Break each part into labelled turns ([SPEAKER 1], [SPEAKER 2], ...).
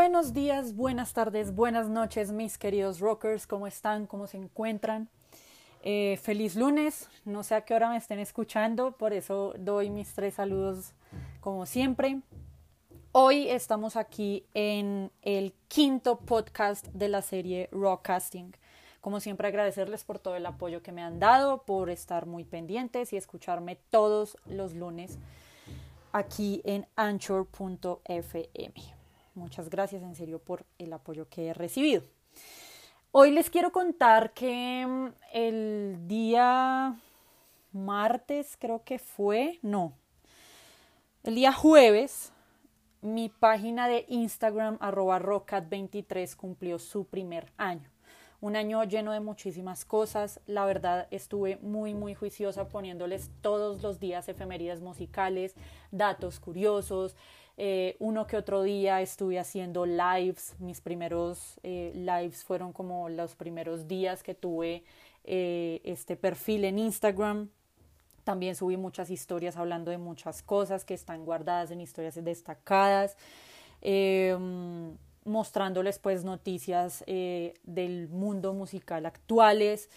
[SPEAKER 1] Buenos días, buenas tardes, buenas noches, mis queridos rockers. ¿Cómo están? ¿Cómo se encuentran? Eh, feliz lunes. No sé a qué hora me estén escuchando, por eso doy mis tres saludos como siempre. Hoy estamos aquí en el quinto podcast de la serie Rockcasting. Como siempre agradecerles por todo el apoyo que me han dado, por estar muy pendientes y escucharme todos los lunes aquí en anchor.fm. Muchas gracias en serio por el apoyo que he recibido. Hoy les quiero contar que mm, el día martes creo que fue, no, el día jueves mi página de Instagram arroba rocat23 cumplió su primer año. Un año lleno de muchísimas cosas. La verdad estuve muy muy juiciosa poniéndoles todos los días efemérides musicales, datos curiosos. Eh, uno que otro día estuve haciendo lives. Mis primeros eh, lives fueron como los primeros días que tuve eh, este perfil en Instagram. También subí muchas historias hablando de muchas cosas que están guardadas en historias destacadas. Em, mostrándoles pues noticias del mundo musical actuales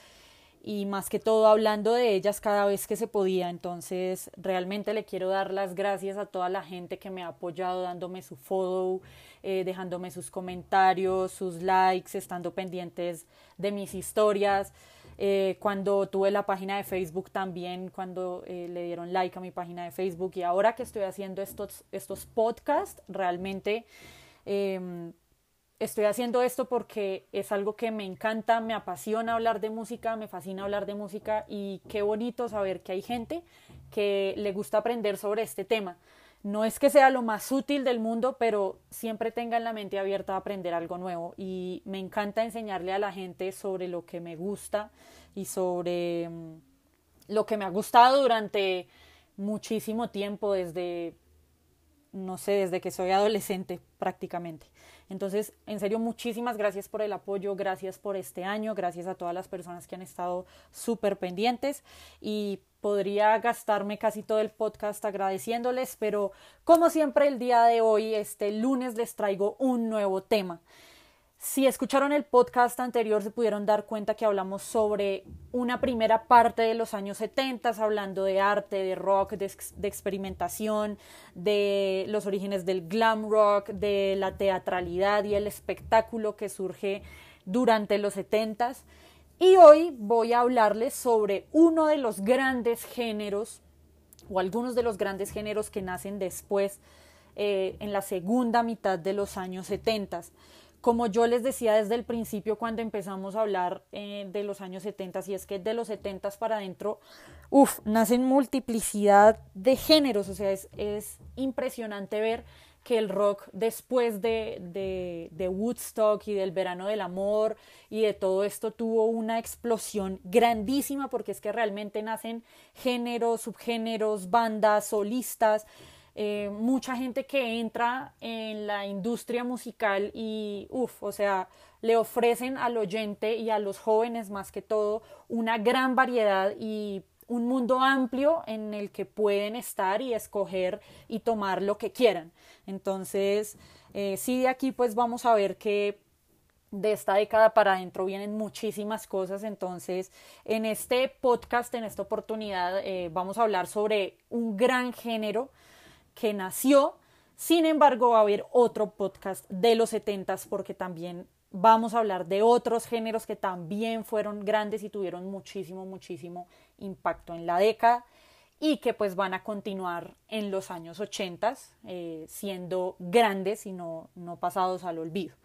[SPEAKER 1] y más que todo hablando de ellas cada vez que se podía. Entonces realmente le quiero dar las gracias a toda la gente que me ha apoyado dándome su follow, eh, dejándome sus comentarios, sus likes, estando pendientes de mis historias. Eh, cuando tuve la página de Facebook también, cuando le dieron like a mi página de Facebook y ahora que estoy haciendo estos, estos podcasts, realmente em, estoy haciendo esto porque es algo que me encanta, me apasiona hablar de música, me fascina hablar de música y qué bonito saber que hay gente que le gusta aprender sobre este tema. No es que sea lo más útil del mundo, pero siempre tengan la mente abierta a aprender algo nuevo y me encanta enseñarle a la gente sobre lo que me gusta y sobre mm, lo que me ha gustado durante muchísimo tiempo desde no sé, desde que soy adolescente prácticamente. Entonces, en serio, muchísimas gracias por el apoyo, gracias por este año, gracias a todas las personas que han estado súper pendientes y podría gastarme casi todo el podcast agradeciéndoles, pero como siempre el día de hoy, este lunes, les traigo un nuevo tema. Si escucharon el podcast anterior se pudieron dar cuenta que hablamos sobre una primera parte de los años 70, hablando de arte, de rock, de, experimentación, de los orígenes del glam rock, de la teatralidad y el espectáculo que surge durante los 70 Y hoy voy a hablarles sobre uno de los grandes géneros, o algunos de los grandes géneros que nacen después, eh, en la segunda mitad de los años 70 como yo les decía desde el principio cuando empezamos a hablar eh, de los años 70, y es que de los 70 para adentro, uff, nacen multiplicidad de géneros, o sea, es, es impresionante ver que el rock después de, de, de, Woodstock y del verano del amor y de todo esto tuvo una explosión grandísima porque es que realmente nacen géneros, subgéneros, bandas, solistas eh, mucha gente que entra en la industria musical y, uff, o sea, le ofrecen al oyente y a los jóvenes más que todo una gran variedad y un mundo amplio en el que pueden estar y escoger y tomar lo que quieran. Entonces, eh, sí, de aquí pues vamos a ver que de esta década para adentro vienen muchísimas cosas. Entonces, en este podcast, en esta oportunidad, eh, vamos a hablar sobre un gran género que nació. Sin embargo, va a haber otro podcast de los 70 porque también vamos a hablar de otros géneros que también fueron grandes y tuvieron muchísimo, muchísimo impacto en la década y que pues van a continuar en los años 80 eh, siendo grandes y no, no pasados al olvido.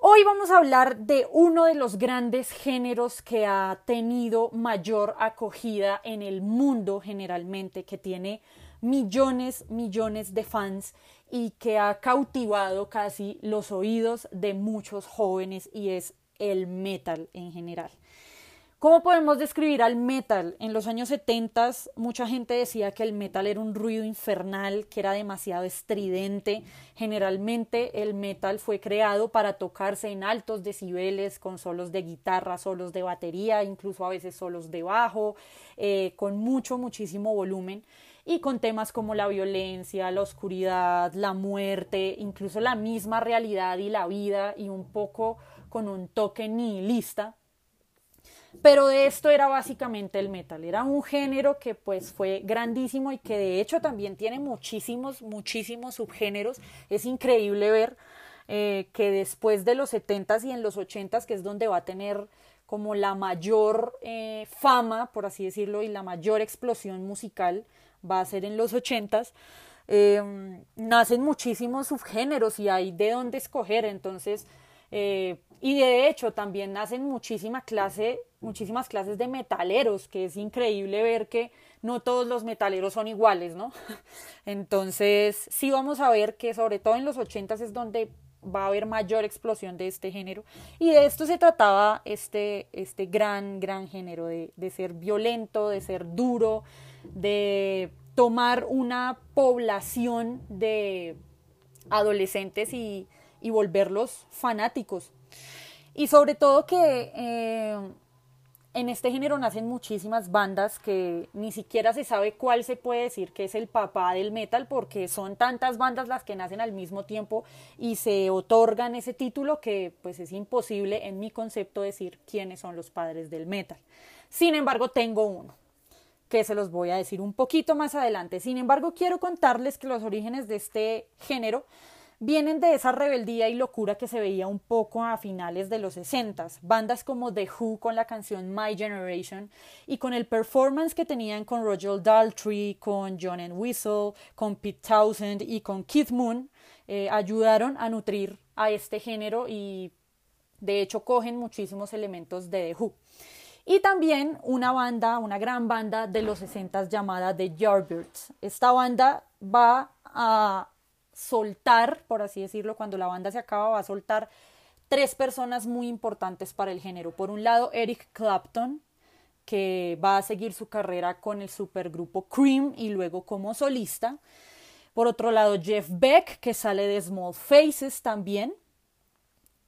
[SPEAKER 1] Hoy vamos a hablar de uno de los grandes géneros que ha tenido mayor acogida en el mundo generalmente, que tiene millones, millones de fans y que ha cautivado casi los oídos de muchos jóvenes y es el metal en general. ¿Cómo podemos describir al metal? En los años 70 mucha gente decía que el metal era un ruido infernal, que era demasiado estridente. Generalmente el metal fue creado para tocarse en altos decibeles, con solos de guitarra, solos de batería, incluso a veces solos de bajo, eh, con mucho, muchísimo volumen y con temas como la violencia, la oscuridad, la muerte, incluso la misma realidad y la vida y un poco con un toque nihilista. Pero de esto era básicamente el metal, era un género que pues fue grandísimo y que de hecho también tiene muchísimos, muchísimos subgéneros. Es increíble ver eh, que después de los 70s y en los 80s, que es donde va a tener como la mayor eh, fama, por así decirlo, y la mayor explosión musical, va a ser en los ochentas, eh, nacen muchísimos subgéneros y hay de dónde escoger, entonces, eh, y de hecho también nacen muchísima clase, muchísimas clases de metaleros, que es increíble ver que no todos los metaleros son iguales, ¿no? Entonces, sí vamos a ver que sobre todo en los ochentas es donde va a haber mayor explosión de este género. Y de esto se trataba este, este gran, gran género, de, de ser violento, de ser duro, de tomar una población de adolescentes y, y volverlos fanáticos. Y sobre todo que eh, en este género nacen muchísimas bandas que ni siquiera se sabe cuál se puede decir que es el papá del metal porque son tantas bandas las que nacen al mismo tiempo y se otorgan ese título que pues es imposible en mi concepto decir quiénes son los padres del metal. Sin embargo, tengo uno que se los voy a decir un poquito más adelante. Sin embargo, quiero contarles que los orígenes de este género vienen de esa rebeldía y locura que se veía un poco a finales de los 60. Bandas como The Who con la canción My Generation y con el performance que tenían con Roger Daltrey, con John and Whistle, con Pete Townsend y con Keith Moon eh, ayudaron a nutrir a este género y de hecho cogen muchísimos elementos de The Who. Y también una banda, una gran banda de los 60 llamada The Yardbirds. Esta banda va a soltar, por así decirlo, cuando la banda se acaba, va a soltar tres personas muy importantes para el género. Por un lado, Eric Clapton, que va a seguir su carrera con el supergrupo Cream y luego como solista. Por otro lado, Jeff Beck, que sale de Small Faces también,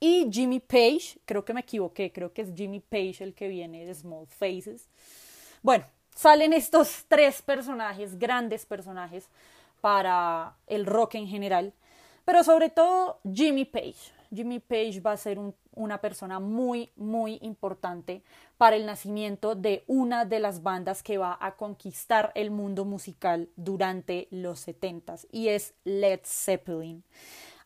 [SPEAKER 1] y Jimmy Page, creo que me equivoqué, creo que es Jimmy Page el que viene de Small Faces. Bueno, salen estos tres personajes, grandes personajes para el rock en general, pero sobre todo Jimmy Page. Jimmy Page va a ser una persona muy, muy importante para el nacimiento de una de las bandas que va a conquistar el mundo musical durante los 70 y es Led Zeppelin.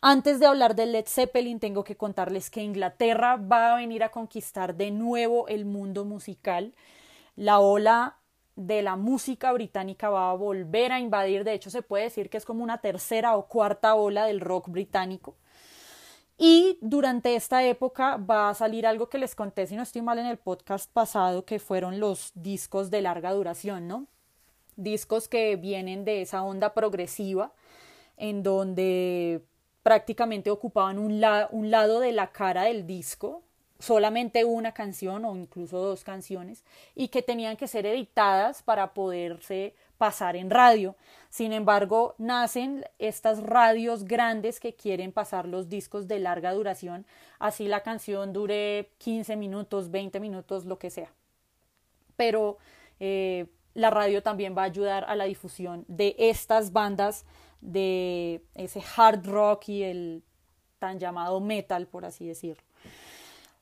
[SPEAKER 1] Antes de hablar de Led Zeppelin, tengo que contarles que Inglaterra va a venir a conquistar de nuevo el mundo musical. La ola de la música británica va a volver a invadir, de hecho se puede decir que es como una tercera o cuarta ola del rock británico. Y durante esta época va a salir algo que les conté, si no estoy mal, en el podcast pasado, que fueron los discos de larga duración, ¿no? Discos que vienen de esa onda progresiva, en donde prácticamente ocupaban un, lado de la cara del disco, solamente una canción o incluso dos canciones, y que tenían que ser editadas para poderse pasar en radio. Sin embargo, nacen estas radios grandes que quieren pasar los discos de larga duración, así la canción dure 15 minutos, 20 minutos, lo que sea. Pero eh, la radio también va a ayudar a la difusión de estas bandas de ese hard rock y el tan llamado metal, por así decirlo.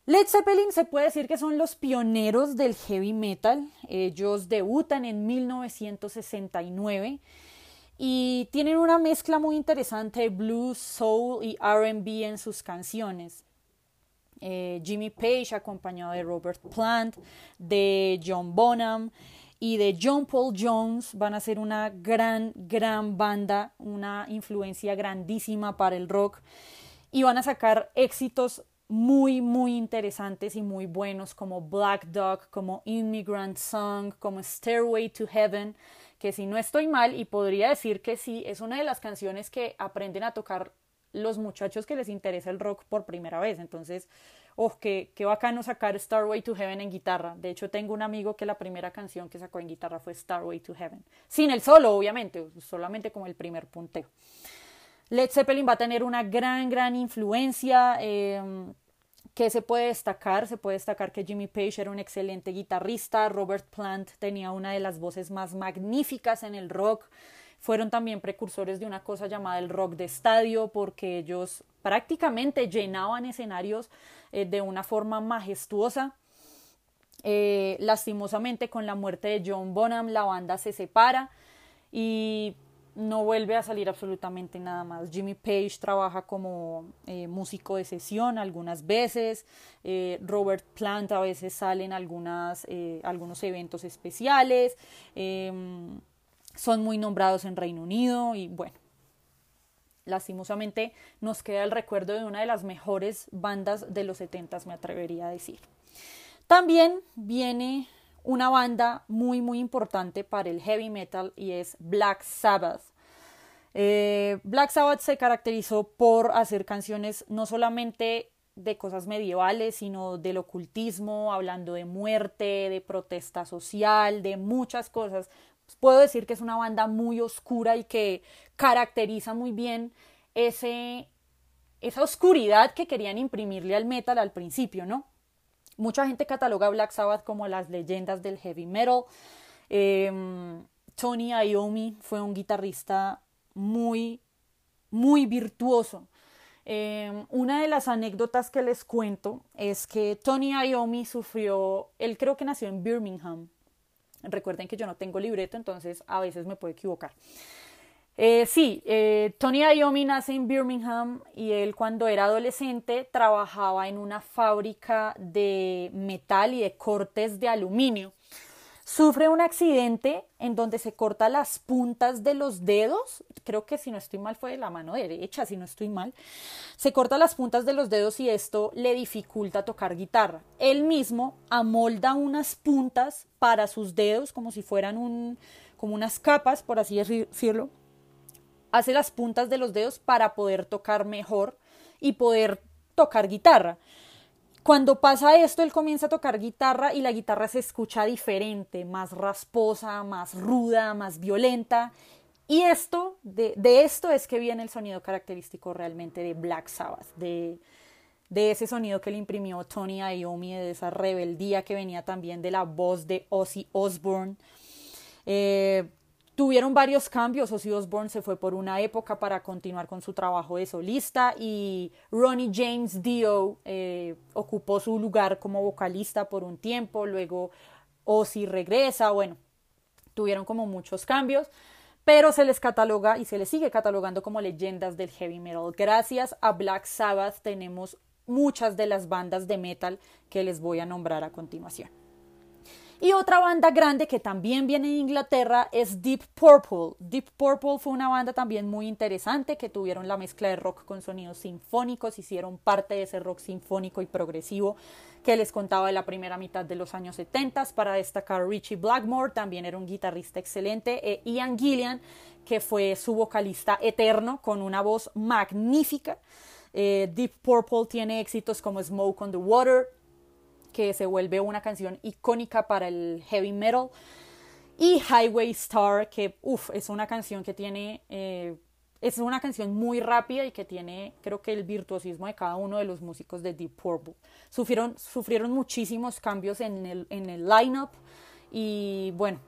[SPEAKER 1] Led Zeppelin se puede decir que son los pioneros del heavy metal. Ellos debutan en 1969 y tienen una mezcla muy interesante de blues, soul y RB en sus canciones. Eh, Jimmy Page acompañado de Robert Plant, de John Bonham, y de John Paul Jones van a ser una gran, gran banda, una influencia grandísima para el rock y van a sacar éxitos muy, muy interesantes y muy buenos como Black Dog, como Immigrant Song, como Stairway to Heaven, que si no estoy mal y podría decir que sí, es una de las canciones que aprenden a tocar los muchachos que les interesa el rock por primera vez. Entonces, oh, qué, qué bacano sacar Starway to Heaven en guitarra. De hecho, tengo un amigo que la primera canción que sacó en guitarra fue Starway to Heaven. Sin el solo, obviamente, solamente como el primer punteo. Led Zeppelin va a tener una gran, gran influencia. Em, ¿Qué se puede destacar? Se puede destacar que Jimmy Page era un excelente guitarrista, Robert Plant tenía una de las voces más magníficas en el rock, fueron también precursores de una cosa llamada el rock de estadio, porque ellos prácticamente llenaban escenarios eh, de una forma majestuosa. Eh, lastimosamente, con la muerte de John Bonham, la banda se separa y no vuelve a salir absolutamente nada más. Jimmy Page trabaja como eh, músico de sesión algunas veces, Robert Plant a veces sale en algunas, algunos eventos especiales. Son muy nombrados en Reino Unido y bueno, lastimosamente nos queda el recuerdo de una de las mejores bandas de los 70 me atrevería a decir. También viene una banda muy muy importante para el heavy metal y es Black Sabbath. Eh, Black Sabbath se caracterizó por hacer canciones no solamente de cosas medievales, sino del ocultismo, hablando de muerte, de protesta social, de muchas cosas puedo decir que es una banda muy oscura y que caracteriza muy bien ese, esa oscuridad que querían imprimirle al metal al principio, ¿no? Mucha gente cataloga a Black Sabbath como las leyendas del heavy metal. Em, Tony Iommi fue un guitarrista muy, muy virtuoso. Em, una de las anécdotas que les cuento es que Tony Iommi sufrió, él creo que nació en Birmingham, Recuerden que yo no tengo libreto, entonces a veces me puedo equivocar. Eh, sí, eh, Tony Iommi nace en Birmingham y él cuando era adolescente trabajaba en una fábrica de metal y de cortes de aluminio. Sufre un accidente en donde se corta las puntas de los dedos, creo que si no estoy mal fue de la mano derecha, si no estoy mal, se corta las puntas de los dedos y esto le dificulta tocar guitarra. Él mismo amolda unas puntas para sus dedos como si fueran un, como unas capas, por así decirlo. Hace las puntas de los dedos para poder tocar mejor y poder tocar guitarra. Cuando pasa esto, él comienza a tocar guitarra y la guitarra se escucha diferente, más rasposa, más ruda, más violenta. Y esto, de, esto es que viene el sonido característico realmente de Black Sabbath, de, ese sonido que le imprimió Tony Iommi, de esa rebeldía que venía también de la voz de Ozzy Osbourne. Eh, Tuvieron varios cambios, Ozzy Osbourne se fue por una época para continuar con su trabajo de solista y Ronnie James Dio eh, ocupó su lugar como vocalista por un tiempo, luego Ozzy regresa, bueno, tuvieron como muchos cambios, pero se les cataloga y se les sigue catalogando como leyendas del heavy metal. Gracias a Black Sabbath tenemos muchas de las bandas de metal que les voy a nombrar a continuación. Y otra banda grande que también viene de Inglaterra es Deep Purple. Deep Purple fue una banda también muy interesante que tuvieron la mezcla de rock con sonidos sinfónicos, hicieron parte de ese rock sinfónico y progresivo que les contaba de la primera mitad de los años 70. Para destacar Richie Blackmore, también era un guitarrista excelente, e Ian Gillian, que fue su vocalista eterno con una voz magnífica. Eh, Deep Purple tiene éxitos como Smoke on the Water, que se vuelve una canción icónica para el heavy metal. Y Highway Star, que es una canción que tiene, eh, es una canción muy rápida y que tiene, creo que el virtuosismo de cada uno de los músicos de Deep Purple. Sufrieron, sufrieron muchísimos cambios en el, en el lineup y bueno,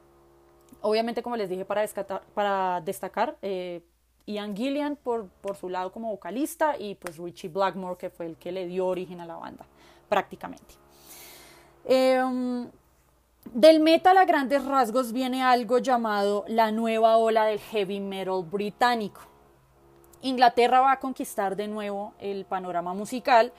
[SPEAKER 1] obviamente como les dije para, para destacar, eh, Ian Gillian por, por su lado como vocalista y pues Richie Blackmore que fue el que le dio origen a la banda prácticamente. Em, del metal a grandes rasgos viene algo llamado la nueva ola del heavy metal británico. Inglaterra va a conquistar de nuevo el panorama musical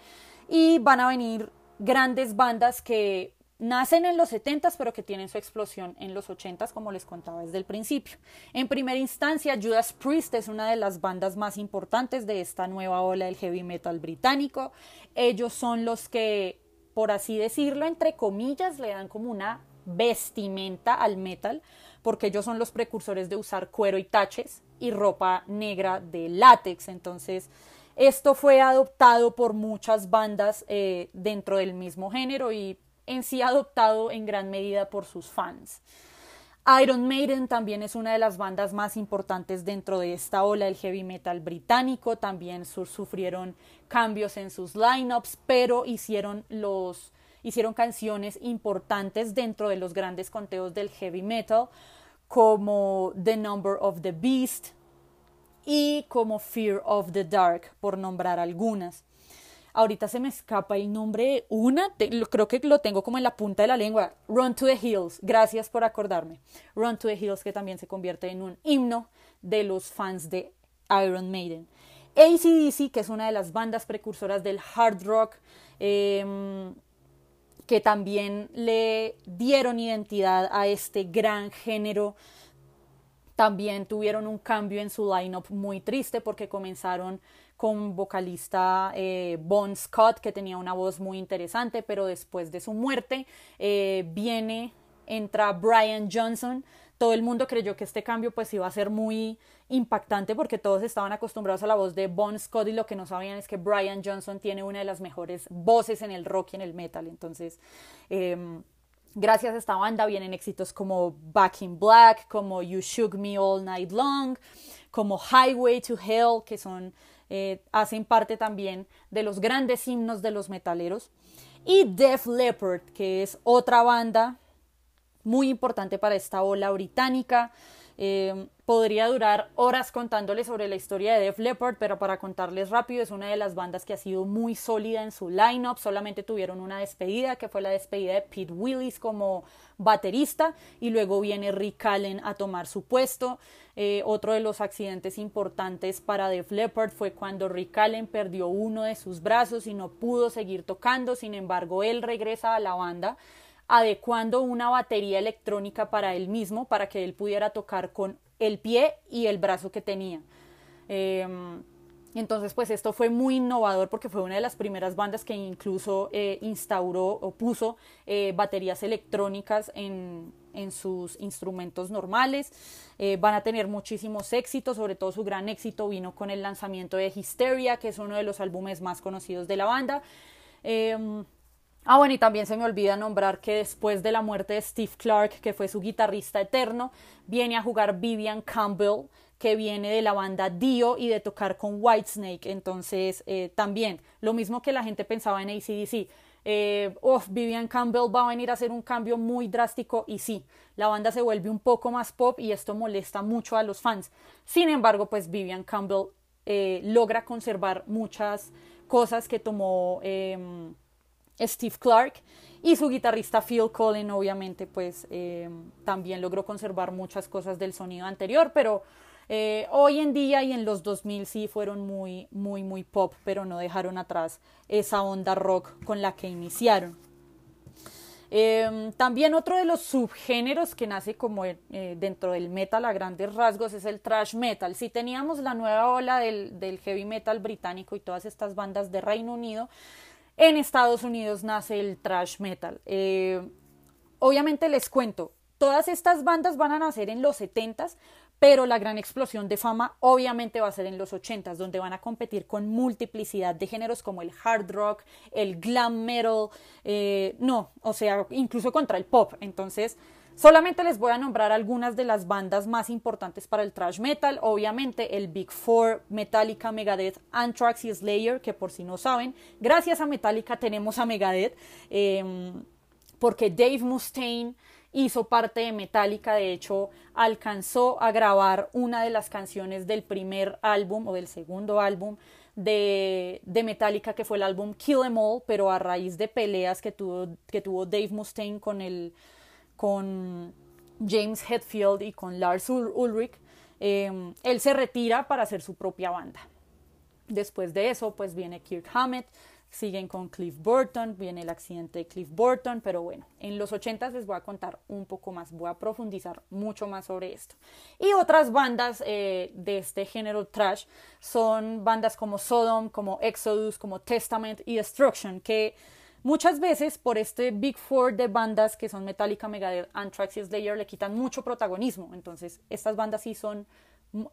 [SPEAKER 1] y van a venir grandes bandas que nacen en los 70s pero que tienen su explosión en los 80s como les contaba desde el principio. En primera instancia, Judas Priest es una de las bandas más importantes de esta nueva ola del heavy metal británico. Ellos son los que por así decirlo, entre comillas, le dan como una vestimenta al metal, porque ellos son los precursores de usar cuero y taches y ropa negra de látex. Entonces, esto fue adoptado por muchas bandas eh, dentro del mismo género y en sí adoptado en gran medida por sus fans. Iron Maiden también es una de las bandas más importantes dentro de esta ola del heavy metal británico. También sufrieron cambios en sus lineups, pero hicieron los hicieron canciones importantes dentro de los grandes conteos del heavy metal, como The Number of the Beast y como Fear of the Dark, por nombrar algunas. Ahorita se me escapa el nombre una, creo que lo tengo como en la punta de la lengua. Run to the Hills, gracias por acordarme. Run to the Hills, que también se convierte en un himno de los fans de Iron Maiden. ACDC, que es una de las bandas precursoras del hard rock, em, que también le dieron identidad a este gran género. También tuvieron un cambio en su lineup muy triste porque comenzaron con vocalista eh, Bon Scott, que tenía una voz muy interesante, pero después de su muerte eh, viene, entra Brian Johnson. Todo el mundo creyó que este cambio pues iba a ser muy impactante porque todos estaban acostumbrados a la voz de Bon Scott y lo que no sabían es que Brian Johnson tiene una de las mejores voces en el rock y en el metal. Entonces, em, gracias a esta banda vienen éxitos como Back in Black, como You Shook Me All Night Long, como Highway to Hell, que son eh, hacen parte también de los grandes himnos de los metaleros. Y Def Leppard, que es otra banda muy importante para esta ola británica. Eh, podría durar horas contándoles sobre la historia de Def Leppard, pero para contarles rápido, es una de las bandas que ha sido muy sólida en su lineup. Solamente tuvieron una despedida, que fue la despedida de Pete Willis como baterista, y luego viene Rick Allen a tomar su puesto. Eh, otro de los accidentes importantes para Def Leppard fue cuando Rick Allen perdió uno de sus brazos y no pudo seguir tocando. Sin embargo, él regresa a la banda adecuando una batería electrónica para él mismo para que él pudiera tocar con el pie y el brazo que tenía. Em, entonces, pues esto fue muy innovador porque fue una de las primeras bandas que incluso eh, instauró o puso eh, baterías electrónicas en, en, sus instrumentos normales. Eh, van a tener muchísimos éxitos, sobre todo su gran éxito vino con el lanzamiento de Hysteria, que es uno de los álbumes más conocidos de la banda. Ah, bueno, y también se me olvida nombrar que después de la muerte de Steve Clark, que fue su guitarrista eterno, viene a jugar Vivian Campbell, que viene de la banda Dio y de tocar con Whitesnake. Entonces, eh, también, lo mismo que la gente pensaba en ACDC. Eh, Vivian Campbell va a venir a hacer un cambio muy drástico y sí, la banda se vuelve un poco más pop y esto molesta mucho a los fans. Sin embargo, pues Vivian Campbell eh, logra conservar muchas cosas que tomó em, Steve Clark y su guitarrista Phil Collin obviamente pues eh, también logró conservar muchas cosas del sonido anterior pero eh, hoy en día y en los 2000 sí fueron muy muy muy pop pero no dejaron atrás esa onda rock con la que iniciaron em, también otro de los subgéneros que nace como eh, dentro del metal a grandes rasgos es el thrash metal. Si teníamos la nueva ola del, del heavy metal británico y todas estas bandas de Reino Unido, en Estados Unidos nace el thrash metal. Eh, obviamente les cuento, todas estas bandas van a nacer en los 70s, pero la gran explosión de fama obviamente va a ser en los 80s, donde van a competir con multiplicidad de géneros como el hard rock, el glam metal, eh, no, o sea, incluso contra el pop. Entonces, Solamente les voy a nombrar algunas de las bandas más importantes para el thrash metal. Obviamente el Big Four, Metallica, Megadeth, Anthrax y Slayer, que por si no saben, gracias a Metallica tenemos a Megadeth, em, porque Dave Mustaine hizo parte de Metallica, de hecho alcanzó a grabar una de las canciones del primer álbum o del segundo álbum de, Metallica, que fue el álbum Kill Em All, pero a raíz de peleas que tuvo, que tuvo Dave Mustaine con el con James Hetfield y con Lars Ulrich, em, él se retira para hacer su propia banda. Después de eso, pues viene Kirk Hammett, siguen con Cliff Burton, viene el accidente de Cliff Burton, pero bueno, en los 80 les voy a contar un poco más, voy a profundizar mucho más sobre esto. Y otras bandas eh, de este género trash son bandas como Sodom, como Exodus, como Testament y Destruction, que Muchas veces por este Big Four de bandas que son Metallica, Megadeth, Anthrax y Slayer le quitan mucho protagonismo. Entonces, estas bandas sí son,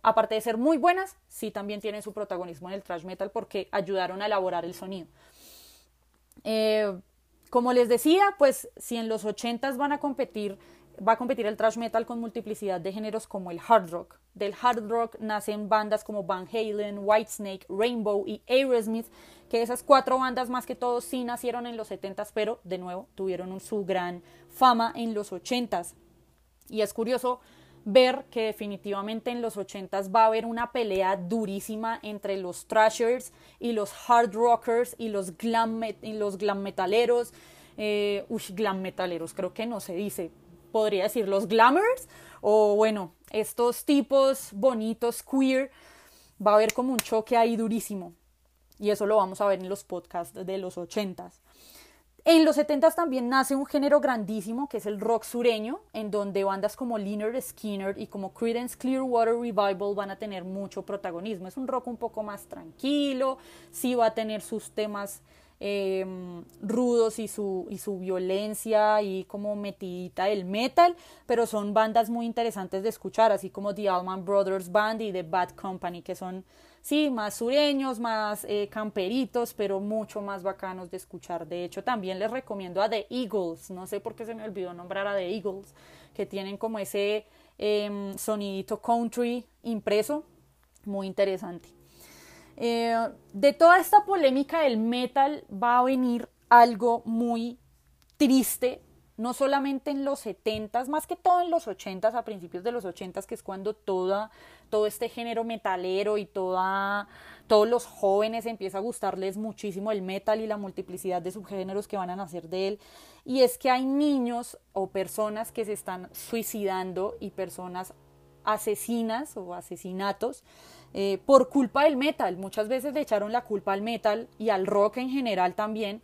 [SPEAKER 1] aparte de ser muy buenas, sí también tienen su protagonismo en el thrash metal porque ayudaron a elaborar el sonido. Eh, como les decía, pues si en los 80s van a competir va a competir el thrash metal con multiplicidad de géneros como el hard rock. Del hard rock nacen bandas como Van Halen, Whitesnake, Rainbow y Aerosmith, que esas cuatro bandas más que todo sí nacieron en los 70s, pero de nuevo tuvieron su gran fama en los 80s. Y es curioso ver que definitivamente en los 80s va a haber una pelea durísima entre los thrashers y los hard rockers y los glam, y los glam metaleros. Eh, uy, glam metaleros, creo que no se dice. Podría decir los glamours o bueno, estos tipos bonitos, queer. Va a haber como un choque ahí durísimo. Y eso lo vamos a ver en los podcasts de los 80s. En los 70 también nace un género grandísimo que es el rock sureño, en donde bandas como Leonard Skinner y como Creedence Clearwater Revival van a tener mucho protagonismo. Es un rock un poco más tranquilo, sí va a tener sus temas em, rudos y su, y su violencia y como metidita del metal, pero son bandas muy interesantes de escuchar, así como The Allman Brothers Band y The Bad Company, que son sí, más sureños, más eh, camperitos, pero mucho más bacanos de escuchar. De hecho, también les recomiendo a The Eagles, no sé por qué se me olvidó nombrar a The Eagles, que tienen como ese eh, sonidito country impreso, muy interesante. Eh, de toda esta polémica del metal va a venir algo muy triste no solamente en los 70 más que todo en los 80 a principios de los 80 que es cuando toda, todo este género metalero y toda, todos los jóvenes empieza a gustarles muchísimo el metal y la multiplicidad de subgéneros que van a nacer de él. Y es que hay niños o personas que se están suicidando y personas asesinas o asesinatos eh, por culpa del metal. Muchas veces le echaron la culpa al metal y al rock en general también.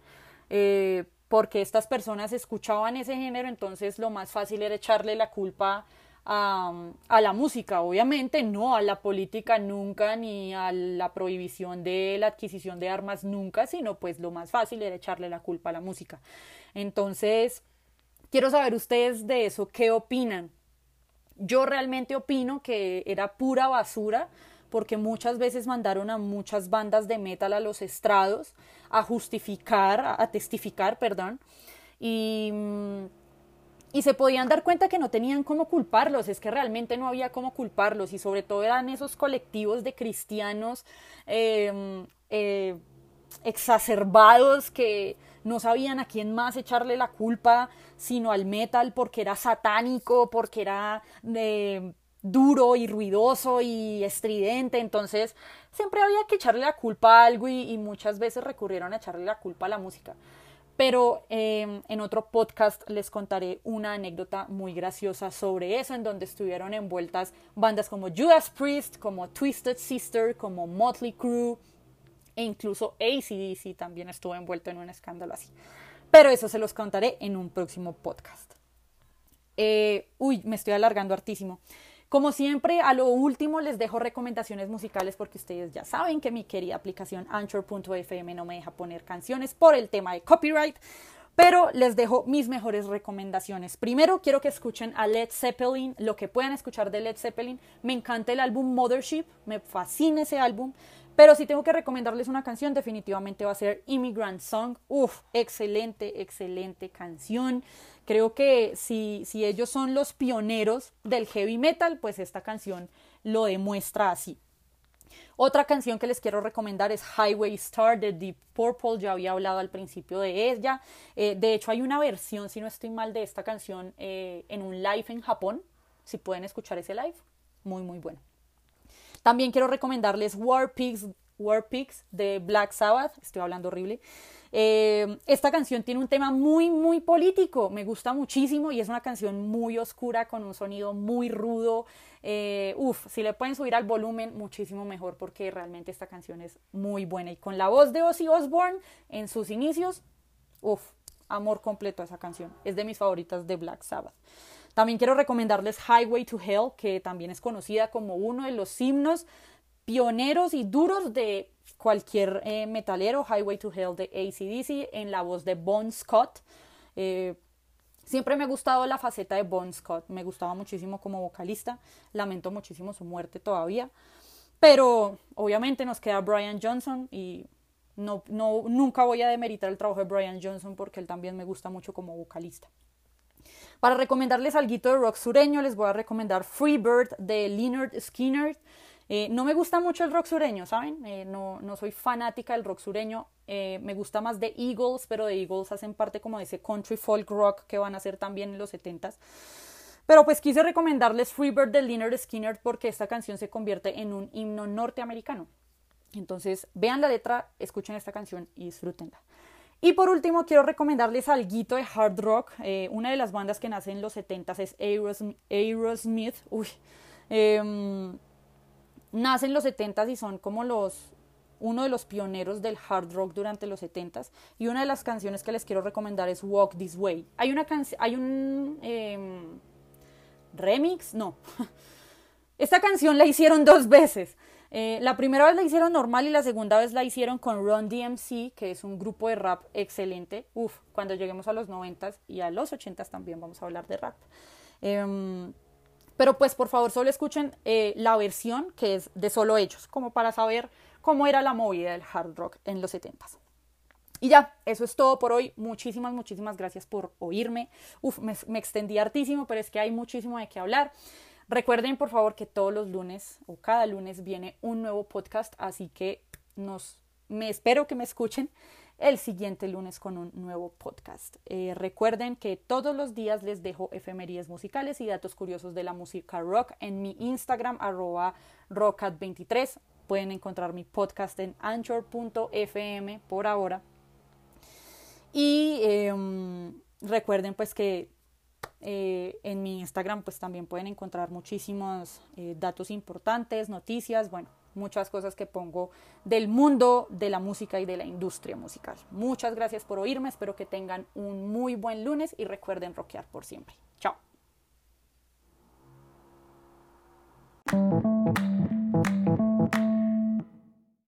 [SPEAKER 1] Eh, porque estas personas escuchaban ese género, entonces lo más fácil era echarle la culpa a, la música, obviamente, no a la política nunca, ni a la prohibición de la adquisición de armas nunca, sino pues lo más fácil era echarle la culpa a la música. Entonces, quiero saber ustedes de eso, ¿qué opinan? Yo realmente opino que era pura basura porque muchas veces mandaron a muchas bandas de metal a los estrados a justificar, a testificar, perdón, y, mm, y se podían dar cuenta que no tenían cómo culparlos, es que realmente no había cómo culparlos y sobre todo eran esos colectivos de cristianos em, eh, exacerbados que no sabían a quién más echarle la culpa, sino al metal porque era satánico, porque era de duro y ruidoso y estridente, entonces siempre había que echarle la culpa a algo y, muchas veces recurrieron a echarle la culpa a la música. Pero em, en otro podcast les contaré una anécdota muy graciosa sobre eso, en donde estuvieron envueltas bandas como Judas Priest, como Twisted Sister, como Motley Crue, e incluso ACDC también estuvo envuelto en un escándalo así. Pero eso se los contaré en un próximo podcast. Eh, uy, me estoy alargando hartísimo. Como siempre, a lo último les dejo recomendaciones musicales porque ustedes ya saben que mi querida aplicación Anchor.fm no me deja poner canciones por el tema de copyright. Pero les dejo mis mejores recomendaciones. Primero, quiero que escuchen a Led Zeppelin, lo que puedan escuchar de Led Zeppelin. Me encanta el álbum Mothership, me fascina ese álbum. Pero si tengo que recomendarles una canción, definitivamente va a ser Immigrant Song. Uf, excelente, excelente canción. Creo que si, si ellos son los pioneros del heavy metal, pues esta canción lo demuestra así. Otra canción que les quiero recomendar es Highway Star de Deep Purple. Ya había hablado al principio de ella. Eh, de hecho, hay una versión, si no estoy mal, de esta canción eh, en un live en Japón. Si pueden escuchar ese live, muy, muy bueno. También quiero recomendarles War Pigs, War Pigs de Black Sabbath. Estoy hablando horrible. Eh, esta canción tiene un tema muy, muy político, me gusta muchísimo y es una canción muy oscura con un sonido muy rudo. Eh, uf, si le pueden subir al volumen, muchísimo mejor porque realmente esta canción es muy buena. Y con la voz de Ozzy Osbourne en sus inicios, uf, amor completo a esa canción. Es de mis favoritas de Black Sabbath. También quiero recomendarles Highway to Hell, que también es conocida como uno de los himnos pioneros y duros de cualquier eh, metalero, Highway to Hell de ACDC, en la voz de Bon Scott. Eh, siempre me ha gustado la faceta de Bon Scott, me gustaba muchísimo como vocalista, lamento muchísimo su muerte todavía, pero obviamente nos queda Brian Johnson y no, nunca voy a demeritar el trabajo de Brian Johnson porque él también me gusta mucho como vocalista. Para recomendarles algo de rock sureño, les voy a recomendar Freebird de Leonard Skinner. Eh, no me gusta mucho el rock sureño, ¿saben? Eh, no, no, soy fanática del rock sureño. Eh, me gusta más de Eagles, pero de Eagles hacen parte como de ese country folk rock que van a hacer también en los 70s. Pero pues quise recomendarles Freebird de Leonard Skinner porque esta canción se convierte en un himno norteamericano. Entonces, vean la letra, escuchen esta canción y disfrútenla. Y por último, quiero recomendarles algo de hard rock. una de las bandas que nace en los 70s es Aerosmith. Uy. Em, nace en los 70s y son como los uno de los pioneros del hard rock durante los 70s y una de las canciones que les quiero recomendar es Walk This Way. Hay una hay un em, remix, no. Esta canción la hicieron dos veces. Eh, la primera vez la hicieron normal y la segunda vez la hicieron con Run DMC, que es un grupo de rap excelente. Uf, cuando lleguemos a los 90s y a los 80s también vamos a hablar de rap. Em, pero pues por favor solo escuchen eh, la versión que es de solo ellos, como para saber cómo era la movida del hard rock en los 70s. Y ya, eso es todo por hoy. Muchísimas, muchísimas gracias por oírme. Uf, me, me, extendí hartísimo, pero es que hay muchísimo de qué hablar. Recuerden, por favor, que todos los lunes o cada lunes viene un nuevo podcast, así que nos, me espero que me escuchen el siguiente lunes con un nuevo podcast. Eh, recuerden que todos los días les dejo efemerías musicales y datos curiosos de la música rock en mi Instagram arroba rockat23. Pueden encontrar mi podcast en anchor.fm por ahora. Y em, recuerden pues que eh, en mi Instagram pues también pueden encontrar muchísimos eh, datos importantes, noticias, bueno, muchas cosas que pongo del mundo de la música y de la industria musical. Muchas gracias por oírme, espero que tengan un muy buen lunes y recuerden rockear por siempre. Chao.